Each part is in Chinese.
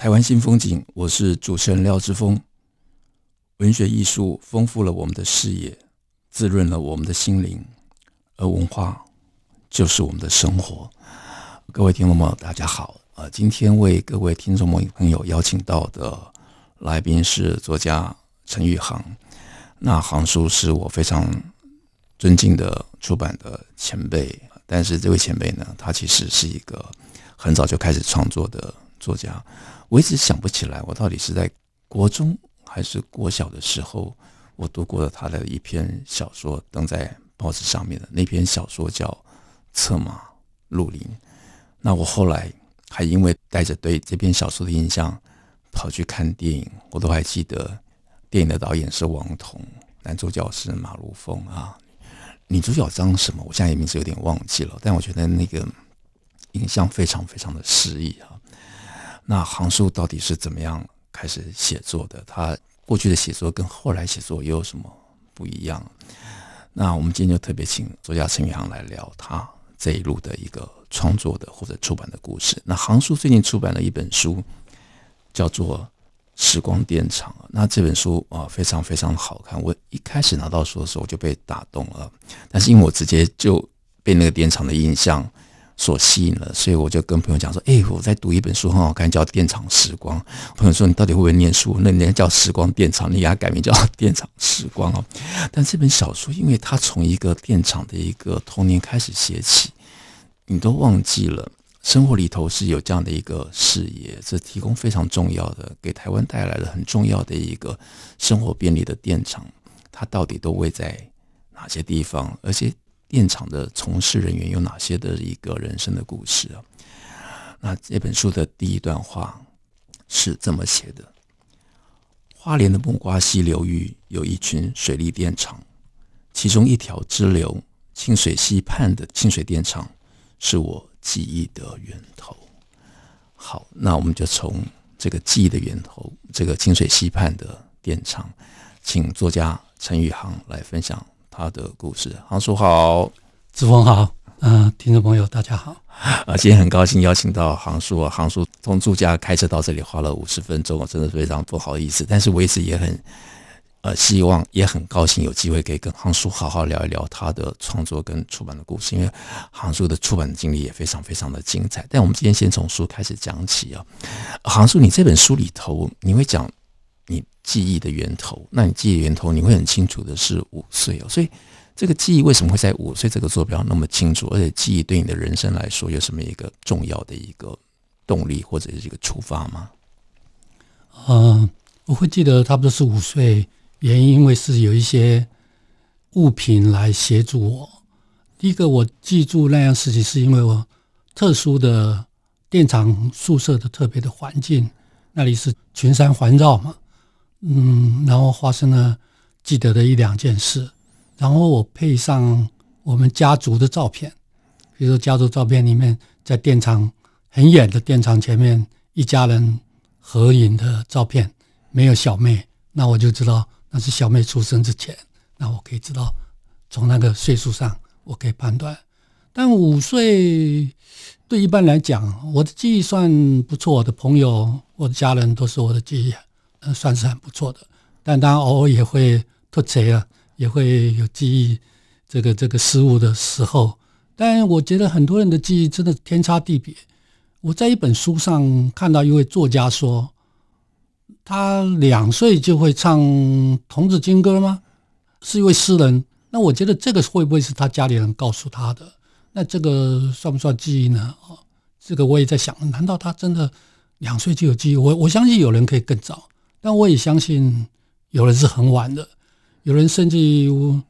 台湾新风景，我是主持人廖志峰。文学艺术丰富了我们的视野，滋润了我们的心灵，而文化就是我们的生活。各位听众朋友，大家好。呃，今天为各位听众朋友邀请到的来宾是作家陈玉航。那航叔是我非常尊敬的出版的前辈，但是这位前辈呢，他其实是一个很早就开始创作的作家。我一直想不起来，我到底是在国中还是国小的时候，我读过了他的一篇小说，登在报纸上面的那篇小说叫《策马入林》。那我后来还因为带着对这篇小说的印象跑去看电影，我都还记得电影的导演是王童，男主角是马如风啊，女主角张什么，我现在名字有点忘记了，但我觉得那个印象非常非常的诗意啊。那航叔到底是怎么样开始写作的？他过去的写作跟后来写作又有什么不一样？那我们今天就特别请作家陈宇航来聊他这一路的一个创作的或者出版的故事。那航叔最近出版了一本书，叫做《时光电厂》。那这本书啊非常非常好看。我一开始拿到书的时候我就被打动了，但是因为我直接就被那个电厂的印象。所吸引了，所以我就跟朋友讲说：“哎、我在读一本书，很好看，叫《电厂时光》。”朋友说：“你到底会不会念书？那人家叫《时光电厂》，你给他改名叫《电厂时光》哦。”但这本小说，因为它从一个电厂的一个童年开始写起，你都忘记了生活里头是有这样的一个事业，这提供非常重要的，给台湾带来了很重要的一个生活便利的电厂，它到底都位在哪些地方？而且。电厂的从事人员有哪些的一个人生的故事啊？那这本书的第一段话是这么写的：花莲的木瓜溪流域有一群水利电厂，其中一条支流清水溪畔的清水电厂是我记忆的源头。好，那我们就从这个记忆的源头，这个清水溪畔的电厂，请作家陈宇航来分享。他的故事，航叔好，志峰好，嗯、呃，听众朋友大家好，啊，今天很高兴邀请到航叔啊，航叔从住家开车到这里花了五十分钟，我真的非常不好意思，但是我一直也很呃希望，也很高兴有机会可以跟航叔好好聊一聊他的创作跟出版的故事，因为航叔的出版的经历也非常非常的精彩。但我们今天先从书开始讲起啊，航叔，你这本书里头你会讲。记忆的源头，那你记忆源头，你会很清楚的是五岁哦。所以这个记忆为什么会在五岁这个坐标那么清楚？而且记忆对你的人生来说有什么一个重要的一个动力或者是一个出发吗？呃，我会记得差不多是五岁，原因因为是有一些物品来协助我。第一个我记住那样事情，是因为我特殊的电厂宿舍的特别的环境，那里是群山环绕嘛。嗯，然后发生了记得的一两件事，然后我配上我们家族的照片，比如说家族照片里面，在电厂很远的电厂前面，一家人合影的照片，没有小妹，那我就知道那是小妹出生之前，那我可以知道从那个岁数上，我可以判断。但五岁对一般来讲，我的记忆算不错，我的朋友、我的家人都是我的记忆。算是很不错的，但当然偶尔也会脱节啊，也会有记忆这个这个失误的时候。但我觉得很多人的记忆真的天差地别。我在一本书上看到一位作家说，他两岁就会唱童子军歌吗？是一位诗人。那我觉得这个会不会是他家里人告诉他的？那这个算不算记忆呢？哦，这个我也在想，难道他真的两岁就有记忆？我我相信有人可以更早。但我也相信，有人是很晚的，有人甚至有，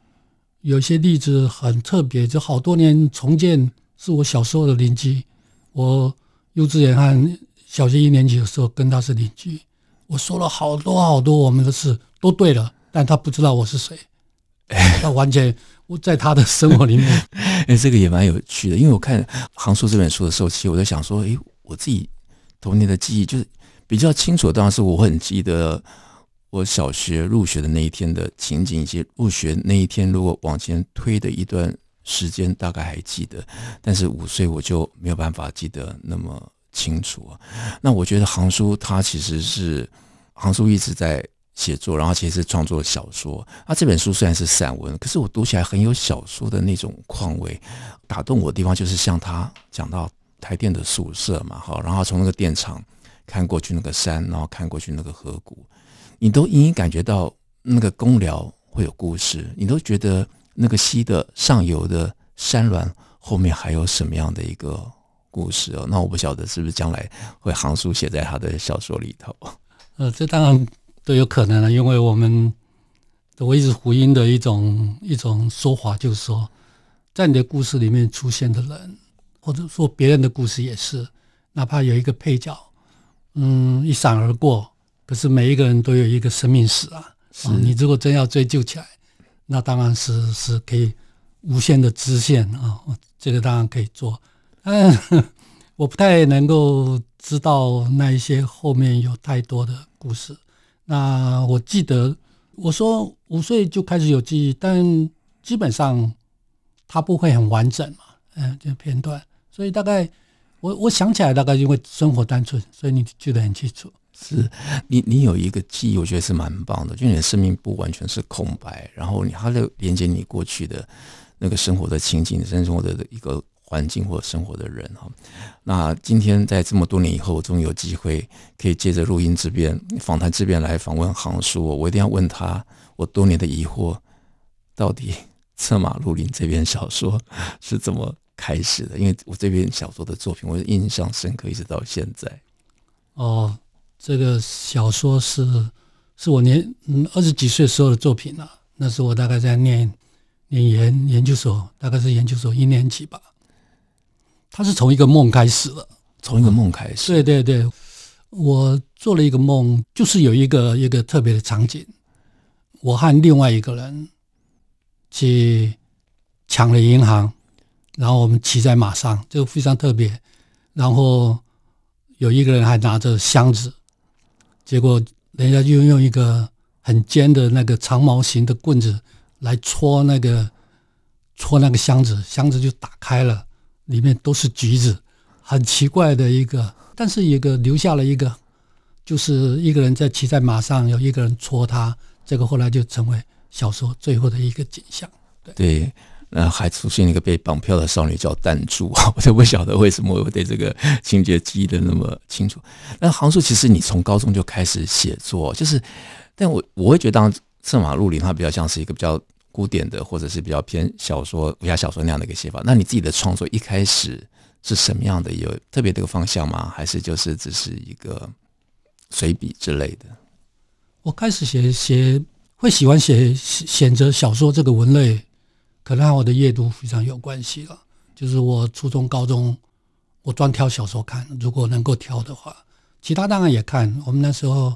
有些例子很特别，就好多年重建是我小时候的邻居。我幼稚园和小学一年级的时候跟他是邻居。我说了好多好多我们的事都对了，但他不知道我是谁。他完全我在他的生活里面。哎，这个也蛮有趣的，因为我看《航叔》这本书的时候，其实我在想说，哎，我自己童年的记忆就是比较清楚。当然是我很记得我小学入学的那一天的情景，以及入学那一天如果往前推的一段时间，大概还记得。但是五岁我就没有办法记得那么清楚。那我觉得杭叔他其实是杭叔一直在写作，然后其实是创作小说。那这本书虽然是散文，可是我读起来很有小说的那种况味。打动我的地方就是像他讲到台电的宿舍嘛，哈，然后从那个电厂看过去那个山，然后看过去那个河谷，你都隐隐感觉到那个公寮会有故事，你都觉得那个溪的上游的山峦后面还有什么样的一个故事哦？那我不晓得是不是将来会行书写在他的小说里头。呃，这当然。都有可能了，因为我们我一直呼应的一种一种说法，就是说，在你的故事里面出现的人，或者说别人的故事也是，哪怕有一个配角，嗯，一闪而过，可是每一个人都有一个生命史啊。是、哦，你如果真要追究起来，那当然是是可以无限的支线啊，这个当然可以做。嗯，我不太能够知道那一些后面有太多的故事。那我记得我说五岁就开始有记忆，但基本上它不会很完整嘛，嗯，这片段，所以大概我我想起来，大概因为生活单纯，所以你记得很清楚。是你你有一个记忆，我觉得是蛮棒的，就你的生命不完全是空白，然后你还有连接你过去的那个生活的情景，生活的一个。环境或生活的人哈，那今天在这么多年以后，我终于有机会可以借着录音这边访谈这边来访问航叔，我一定要问他我多年的疑惑，到底 《策马入林》这篇小说是怎么开始的？因为我这篇小说的作品，我印象深刻，一直到现在。哦，这个小说是是我年嗯二十几岁时候的作品了，啊，那时候我大概在念念研研究所，大概是研究所一年级吧。他是从一个梦开始的，从一个梦开始。对对对，我做了一个梦，就是有一个一个特别的场景，我和另外一个人去抢了银行，然后我们骑在马上，就非常特别。然后有一个人还拿着箱子，结果人家就用一个很尖的那个长毛型的棍子来戳那个戳那个箱子，箱子就打开了。里面都是橘子，很奇怪的一个，但是一个留下了一个，就是一个人在骑在马上，有一个人戳他，这个后来就成为小说最后的一个景象。对，那还出现一个被绑票的少女叫弹珠，我都不晓得为什么我对这个情节记得那么清楚。那航叔，其实你从高中就开始写作，就是，但我我会觉得，当策马入林，它比较像是一个比较。古典的，或者是比较偏小说、武侠小说那样的一个写法。那你自己的创作一开始是什么样的？有特别的一个方向吗？还是就是只是一个随笔之类的？我开始写写会喜欢写选择小说这个文类，可能和我的阅读非常有关系了。就是我初中、高中，我专挑小说看，如果能够挑的话，其他当然也看。我们那时候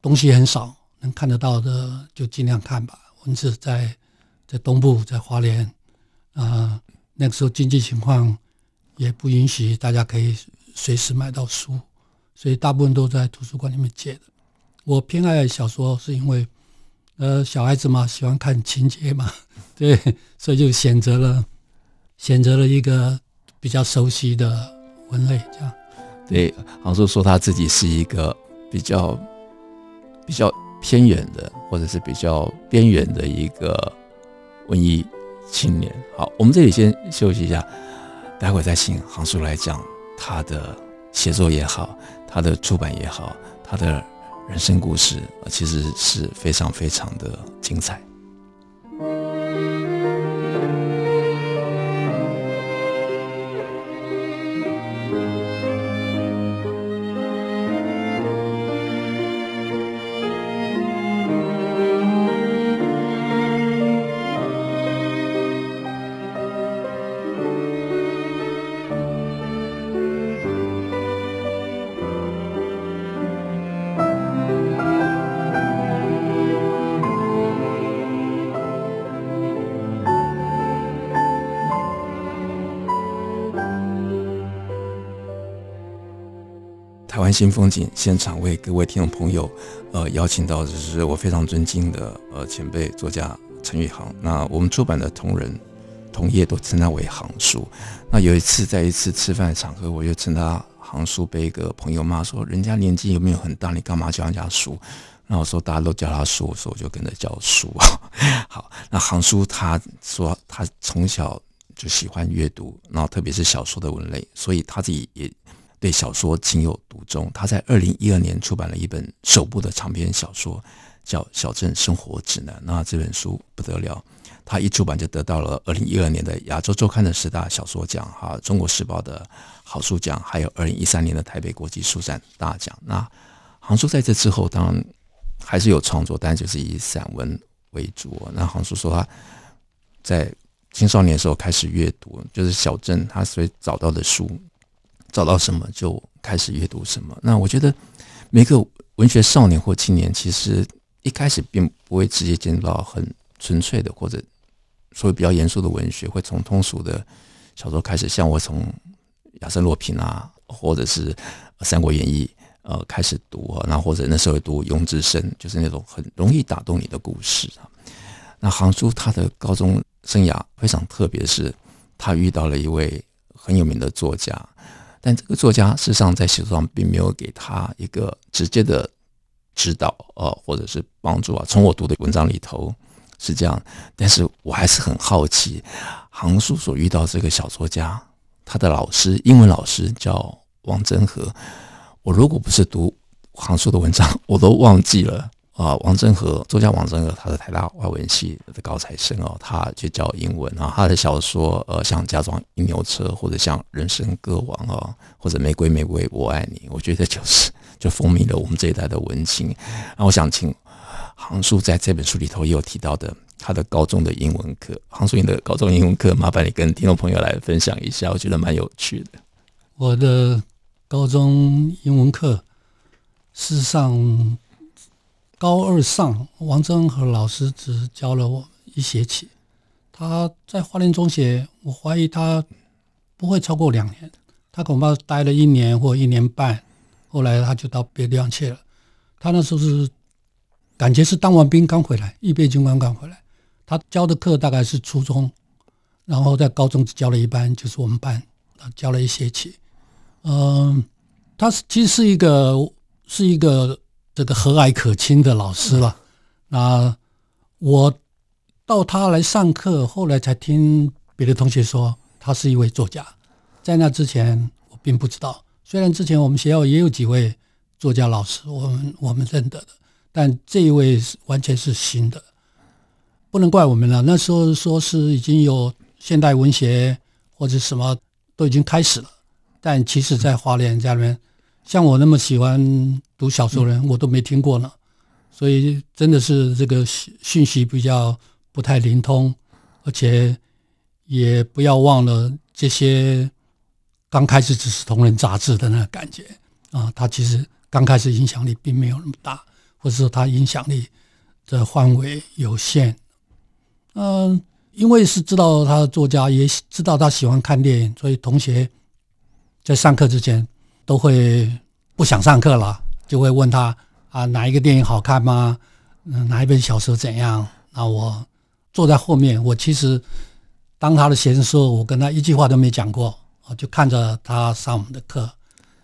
东西很少，能看得到的就尽量看吧。文字在在东部，在花莲啊、那个时候经济情况也不允许大家可以随时买到书，所以大部分都在图书馆里面借的。我偏爱小说，是因为呃小孩子嘛，喜欢看情节嘛，对，所以就选择了选择了一个比较熟悉的文类，这样。对，航叔说他自己是一个比较比较。偏远的，或者是比较边缘的一个文艺青年。好，我们这里先休息一下，待会再请航叔来讲他的写作也好，他的出版也好，他的人生故事，其实是非常非常的精彩。台湾新风景现场为各位听众朋友，呃，邀请到的是我非常尊敬的呃前辈作家陈宇航。那我们出版的同仁同业都称他为航叔。那有一次在一次吃饭的场合，我就称他航叔，被一个朋友骂说：“人家年纪有没有很大？你干嘛叫人家叔？”那我说大家都叫他叔，所以我就跟着叫叔。好，那航叔他说他从小就喜欢阅读，然后特别是小说的文类，所以他自己也。对小说情有独钟，他在二零一二年出版了一本首部的长篇小说，叫《小镇生活指南》。那这本书不得了，他一出版就得到了二零一二年的亚洲周刊的十大小说奖，哈，《中国时报》的好书奖，还有二零一三年的台北国际书展大奖。那航叔在这之后，当然还是有创作，但就是以散文为主。那航叔说他在青少年的时候开始阅读，就是小镇他所找到的书。找到什么就开始阅读什么。那我觉得每个文学少年或青年，其实一开始并不会直接进入到很纯粹的或者所谓比较严肃的文学，会从通俗的小说开始。像我从亚森罗平啊，或者是《三国演义》呃开始读啊，那或者那时候读庸之生，就是那种很容易打动你的故事啊。那杭叔他的高中生涯非常特别，是他遇到了一位很有名的作家。但这个作家事实上在写作上并没有给他一个直接的指导，呃，或者是帮助啊。从我读的文章里头是这样，但是我还是很好奇，杭叔所遇到这个小作家，他的老师，英文老师叫王祯和。我如果不是读杭叔的文章，我都忘记了。啊，王振和作家王振和，他是台大外文系的高材生哦，他就教英文啊。他的小说，呃，像《嫁妆银牛车》或者像《人生歌王》啊，或者《玫瑰玫瑰我爱你》，我觉得就是 就风靡了我们这一代的文青。那我想请航叔在这本书里头也有提到的他的高中的英文课，航叔你的高中英文课，麻烦你跟听众朋友来分享一下，我觉得蛮有趣的。我的高中英文课，事实上。高二上，王祯和老师只教了我一学期。他在花莲中学，我怀疑他不会超过两年，他恐怕待了一年或一年半，后来他就到别的地方去了。他那时候是感觉是当完兵刚回来，预备军官刚回来。他教的课大概是初中，然后在高中只教了一班，就是我们班，他教了一学期。嗯，他是其实是一个是一个。这个和蔼可亲的老师了。那我到他来上课，后来才听别的同学说他是一位作家。在那之前，我并不知道。虽然之前我们学校也有几位作家老师，我们我们认得的，但这一位完全是新的。不能怪我们了。那时候说是已经有现代文学或者什么都已经开始了，但其实在花莲家里面。像我那么喜欢读小说的人，我都没听过呢，所以真的是这个讯息比较不太灵通，而且也不要忘了这些刚开始只是同人杂志的那个感觉啊，它其实刚开始影响力并没有那么大，或者说它影响力的范围有限。嗯，因为是知道他的作家，也知道他喜欢看电影，所以同学在上课之前。都会不想上课了，就会问他啊，哪一个电影好看吗？嗯，哪一本小说怎样？那我坐在后面，我其实当他的学生时候，我跟他一句话都没讲过，我就看着他上我们的课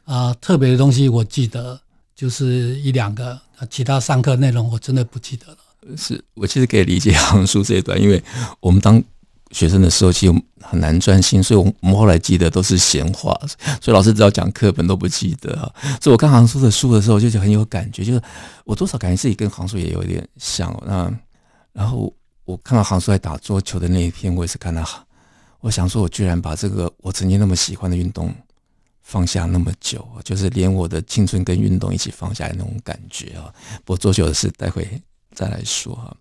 啊。特别的东西我记得就是一两个，其他上课内容我真的不记得了。是我其实可以理解航叔这一段，因为我们当。学生的时候其实很难专心，所以我们后来记得都是闲话，所以老师只要讲课本都不记得啊。所以我看航叔的书的时候，就很有感觉，就是我多少感觉自己跟航叔也有点像。那然后我看到航叔在打桌球的那一天，我也是看到，我想说，我居然把这个我曾经那么喜欢的运动放下那么久，就是连我的青春跟运动一起放下来那种感觉啊。不过桌球的事待会再来说哈。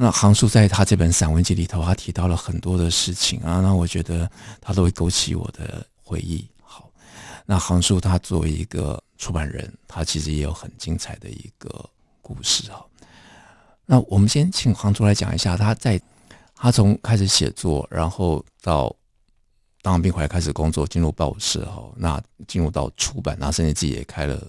那航叔在他这本散文集里头，他提到了很多的事情啊，那我觉得他都会勾起我的回忆。好，那航叔他作为一个出版人，他其实也有很精彩的一个故事啊。那我们先请航叔来讲一下，他在他从开始写作，然后到当兵回来开始工作，进入报社哈，那进入到出版，那甚至自己也开了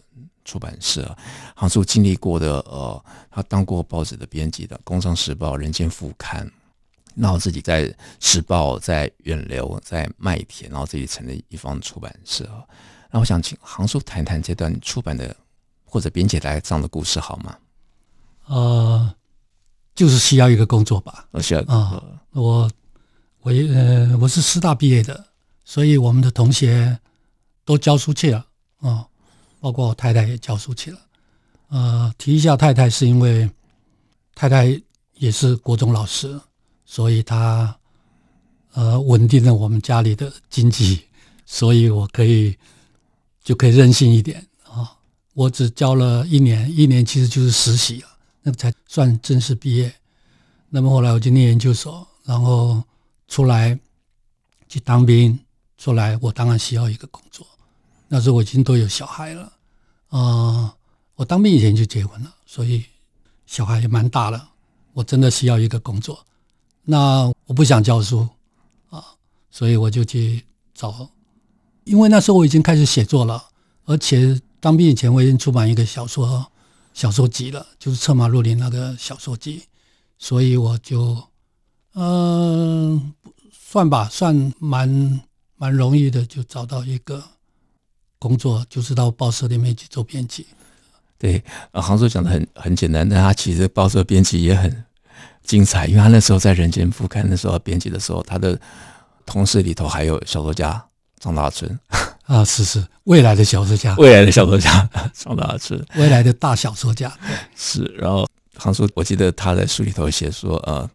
出版社。杭叔经历过的呃，他当过报纸的编辑的《工商时报》《人间副刊》，然后自己在时报、在远流、在麦田，然后自己成立一方出版社。那我想请杭叔谈谈这段出版的或者编辑来这样的故事好吗？呃，就是需要一个工作吧。我需要啊，我。我呃，我是师大毕业的，所以我们的同学都教书去了啊、哦，包括我太太也教书去了。呃，提一下太太是因为太太也是国中老师，所以她呃稳定了我们家里的经济，所以我可以就可以任性一点啊、我只教了一年，一年其实就是实习了，那才算正式毕业。那么后来我就念研究所，然后。出来去当兵，出来我当然需要一个工作。那时候我已经都有小孩了，啊、呃，我当兵以前就结婚了，所以小孩也蛮大了。我真的需要一个工作。那我不想教书啊，所以我就去找，因为那时候我已经开始写作了，而且当兵以前我已经出版一个小说小说集了，就是《策马入林》那个小说集，所以我就。嗯，算吧，算蛮蛮容易的，就找到一个工作，就是到报社里面去做编辑。对，杭叔讲的很很简单，但他其实报社编辑也很精彩，因为他那时候在《人间副刊》那时候编辑的时候，他的同事里头还有小说家张大春 啊，是是，未来的小说家，未来的小说家张大春，未来的大小说家，是。然后杭叔，我记得他在书里头写说，呃。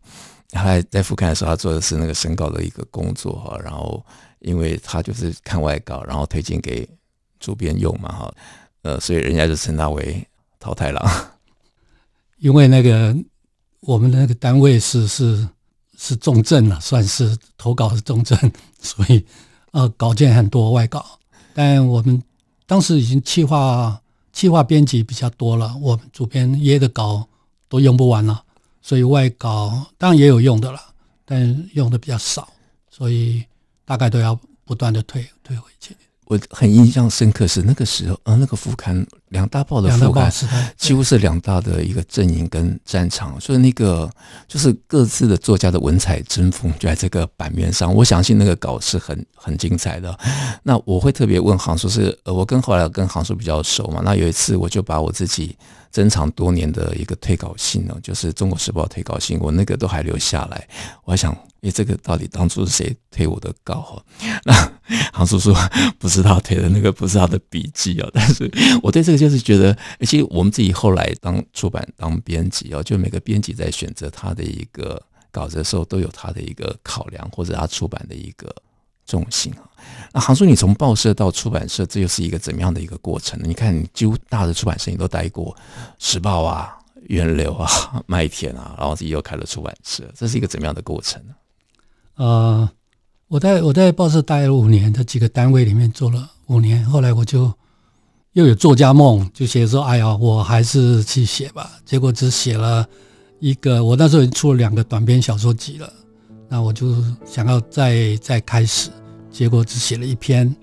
他在副刊的时候，他做的是那个审稿的一个工作哈，然后因为他就是看外稿，然后推荐给主编用嘛哈，呃，所以人家就称他为桃太郎。因为那个我们的那个单位是是是重镇了，算是投稿是重镇，所以呃稿件很多外稿，但我们当时已经企划企划编辑比较多了，我们主编约的稿都用不完了。所以外稿当然也有用的了，但用的比较少，所以大概都要不断的退退回去。我很印象深刻是那个时候，呃，那个副刊两大报的副刊，几乎是两大的一个阵营跟战场，所以那个就是各自的作家的文采争锋就在这个版面上。我相信那个稿是很很精彩的。那我会特别问杭叔是，呃，我跟后来跟杭叔比较熟嘛，那有一次我就把我自己珍藏多年的一个退稿信呢，就是《中国时报》退稿信，我那个都还留下来，我还想。诶，这个到底当初是谁推我的稿？那 杭叔说不是他推的，那个不是他的笔记哦。但是我对这个就是觉得，其实我们自己后来当出版当编辑哦，就每个编辑在选择他的一个稿子的时候，都有他的一个考量，或者他出版的一个重心啊。那杭叔，你从报社到出版社，这又是一个怎么样的一个过程呢？你看，你几乎大的出版社你都待过，时报啊、源流啊、麦田啊，然后自己又开了出版社，这是一个怎么样的过程呢？呃，我在我在报社待了五年，在几个单位里面做了五年，后来我就又有作家梦，就写说：“哎呀，我还是去写吧。”结果只写了一个，我那时候已经出了两个短篇小说集了，那我就想要再再开始，结果只写了一篇，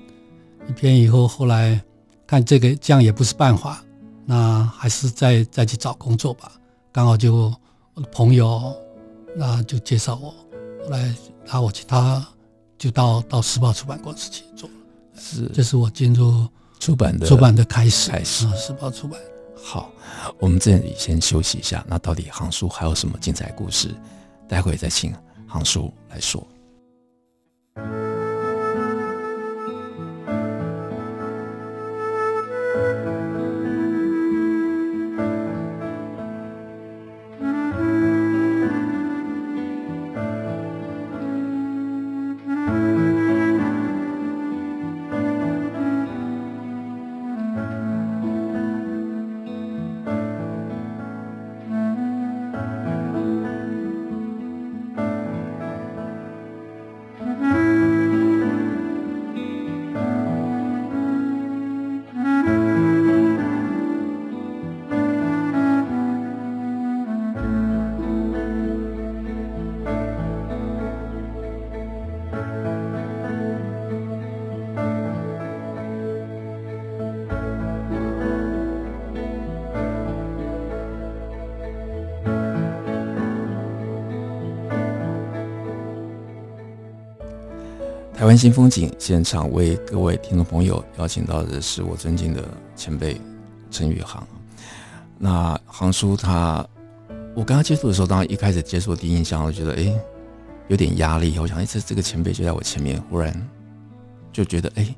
一篇以后，后来看这个这样也不是办法，那还是再再去找工作吧。刚好就我的朋友，那就介绍我，后来。他我其他就到到时报出版公司去做了，是，这是我进入出版的出版的开始开始。时报出版。好，我们这里先休息一下。那到底行叔还有什么精彩故事？待会再请行叔来说。台湾新风景现场为各位听众朋友邀请到的是我尊敬的前辈陈宇航。那航叔他，我跟他接触的时候，当然一开始接触第一印象，我觉得哎，有点压力。我想，哎，这这个前辈就在我前面，忽然就觉得，哎，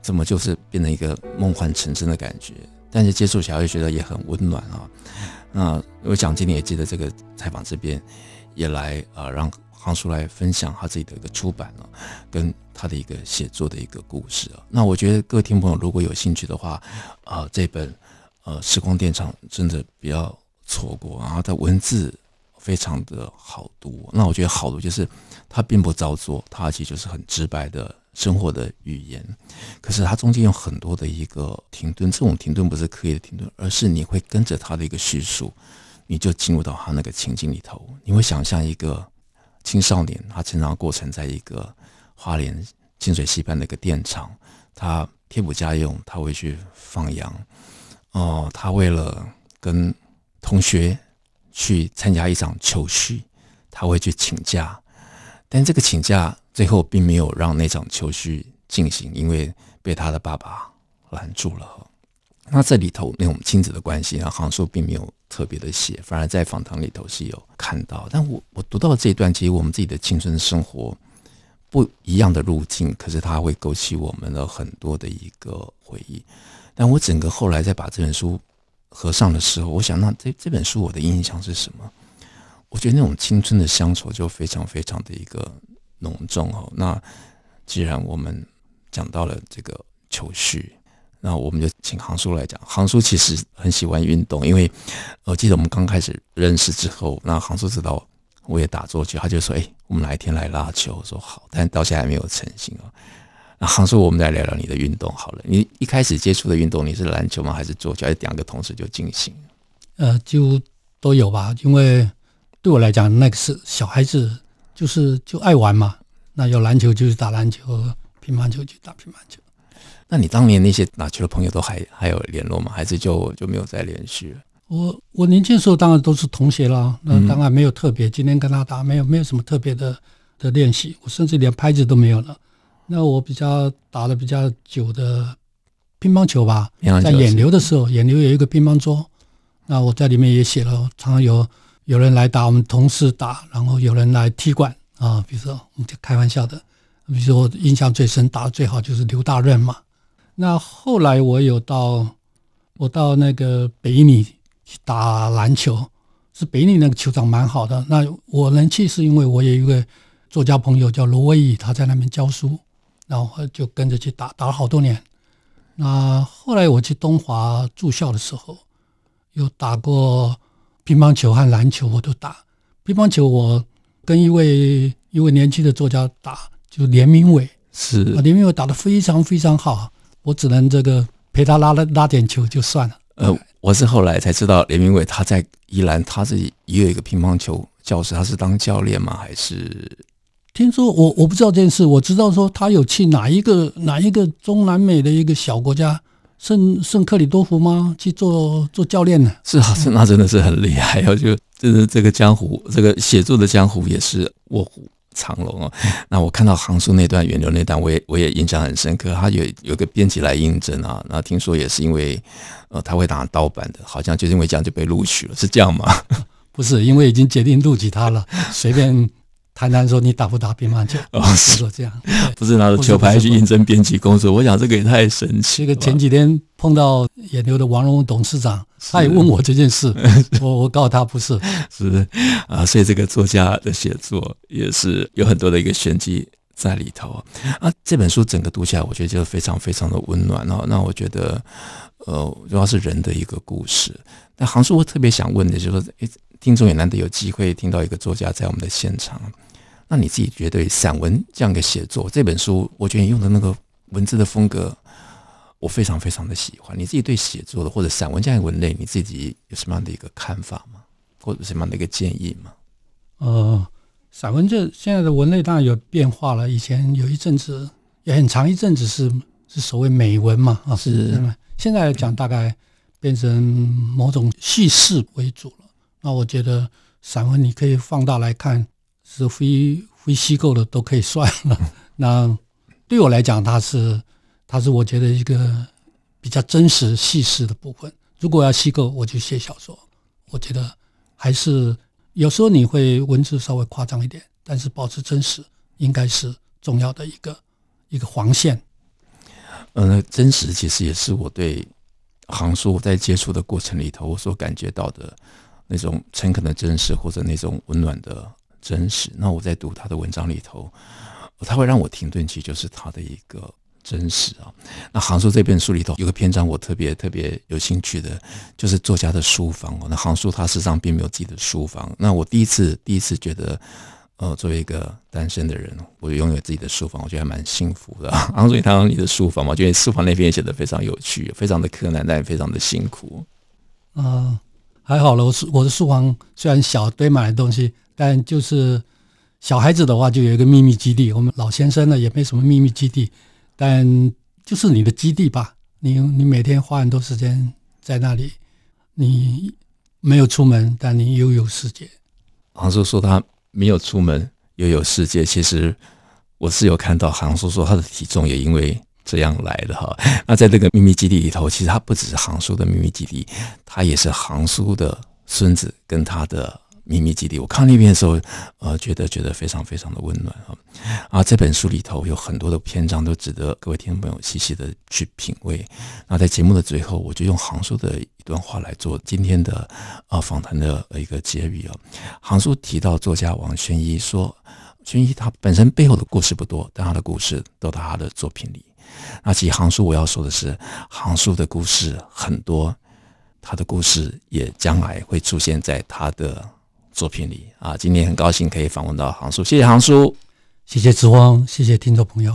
怎么就是变成一个梦幻成真的感觉？但是接触起来又觉得也很温暖啊。那我想今天也记得这个采访这边也来啊，让。航叔来分享他自己的一个出版了，跟他的一个写作的一个故事啊。那我觉得各位听朋友如果有兴趣的话，啊、这本呃《时光电厂》真的不要错过。然后他文字非常的好读，那我觉得好读就是他并不造作，他其实就是很直白的生活的语言。可是他中间有很多的一个停顿，这种停顿不是刻意的停顿，而是你会跟着他的一个叙述，你就进入到他那个情境里头，你会想象一个。青少年他成长过程，在一个花莲清水溪畔的一个电厂，他贴补家用，他会去放羊。哦，他为了跟同学去参加一场球叙，他会去请假，但这个请假最后并没有让那场球叙进行，因为被他的爸爸拦住了。那这里头那种亲子的关系啊，航叔并没有特别的写，反而在访谈里头是有看到。但我我读到这一段，其实我们自己的青春生活不一样的路径，可是它会勾起我们的很多的一个回忆。但我整个后来再把这本书合上的时候，我想，那这这本书我的印象是什么？我觉得那种青春的乡愁就非常非常的一个浓重哦。那既然我们讲到了这个球叙。那我们就请航叔来讲。航叔其实很喜欢运动，因为我记得我们刚开始认识之后，那航叔知道我也打桌球，他就说：“哎，我们哪一天来拉球？”我说：“好。”但到现在还没有成型哦。那航叔，我们再聊聊你的运动好了。你一开始接触的运动，你是篮球吗？还是桌球？还是两个同时就进行？呃，几乎都有吧。因为对我来讲，那个是小孩子，就是就爱玩嘛。那有篮球就是打篮球，乒乓球就打乒乓球。那你当年那些打球的朋友都还还有联络吗？还是就就没有再联系了？我我年轻的时候当然都是同学啦，那当然没有特别，今天跟他打没有没有什么特别的的练习，我甚至连拍子都没有了。那我比较打的比较久的乒乓球吧，在演流的时候，演流有一个乒乓桌，那我在里面也写了，常常有有人来打，我们同事打，然后有人来踢馆啊，比如说我们就开玩笑的，比如说我印象最深打的最好就是刘大任嘛。那后来我有到，我到那个北理去打篮球，是北理那个球场蛮好的。那我能去是因为我有一个作家朋友叫罗威仪，他在那边教书，然后就跟着去打，打了好多年。那后来我去东华住校的时候，有打过乒乓球和篮球，我都打。乒乓球我跟一位一位年轻的作家打，就是连明伟，是连明伟打得非常非常好。我只能这个陪他拉了拉点球就算了。呃，我是后来才知道，连明伟他在宜兰，他是也有一个乒乓球教室，他是当教练吗？还是？听说我我不知道这件事，我知道说他有去哪一个哪一个中南美的一个小国家，圣圣克里多福吗？去做做教练呢？是啊，是那真的是很厉害，然后就就是这个江湖，这个写作的江湖也是卧虎。长龙哦，那我看到航叔那段远流那段，我也我也印象很深刻。他有有个编辑来应征啊，那听说也是因为呃他会打盗版的，好像就是因为这样就被录取了，是这样吗？不是，因为已经决定录取他了，随便。谈谈说你打不打乒乓球？哦，是说这样，不是拿着球拍去应征编辑工作。我想这个也太神奇。这个前几天碰到野牛的王荣董事长，他也问我这件事，我我告诉他不是，是啊，所以这个作家的写作也是有很多的一个玄机在里头啊。这本书整个读起来，我觉得就非常非常的温暖哦。那我觉得，呃，主要是人的一个故事。那杭叔，我特别想问的就是说，诶，听众也难得有机会听到一个作家在我们的现场。那你自己觉得散文这样的写作，这本书，我觉得你用的那个文字的风格，我非常非常的喜欢。你自己对写作的或者散文这样的文类，你自己有什么样的一个看法吗？或者什么样的一个建议吗？呃，散文这现在的文类当然有变化了。以前有一阵子，也很长一阵子是是所谓美文嘛，啊，是。现在来讲，大概变成某种叙事为主了。那我觉得散文你可以放大来看。是非非虚构的都可以算了，那对我来讲，它是它是我觉得一个比较真实细实的部分。如果要虚构，我就写小说。我觉得还是有时候你会文字稍微夸张一点，但是保持真实应该是重要的一个一个黄线。嗯，真实其实也是我对行书在接触的过程里头，我所感觉到的那种诚恳的真实，或者那种温暖的真实。那我在读他的文章里头，他会让我停顿期，就是他的一个。真实啊！那行书这本书里头有个篇章，我特别特别有兴趣的，就是作家的书房。那行书他实际上并没有自己的书房。那我第一次第一次觉得，呃，作为一个单身的人，我拥有自己的书房，我觉得还蛮幸福的。行书，他有你的书房吗？我觉得书房那篇写的非常有趣，非常的柯南，但也非常的辛苦。啊、还好了，我书我的书房虽然小，堆满了东西，但就是小孩子的话就有一个秘密基地。我们老先生呢也没什么秘密基地。但就是你的基地吧，你你每天花很多时间在那里，你没有出门，但你又有世界。杭叔说他没有出门又有世界，其实我是有看到杭叔说他的体重也因为这样来的哈。那在这个秘密基地里头，其实他不只是行书的秘密基地，他也是行书的孙子跟他的。秘密基地，我看那边的时候，呃，觉得觉得非常非常的温暖啊！啊，这本书里头有很多的篇章都值得各位听众朋友细细的去品味。那在节目的最后，我就用行书的一段话来做今天的啊访谈的一个结语啊。行书提到作家王宣一说，宣一他本身背后的故事不多，但他的故事都在他的作品里。那其实行书我要说的是，行书的故事很多，他的故事也将来会出现在他的。作品里啊，今天很高兴可以访问到行书，谢谢行书，谢谢志光，谢谢听众朋友。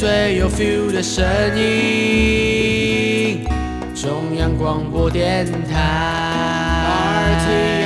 最有 feel 的声音，中央广播电台。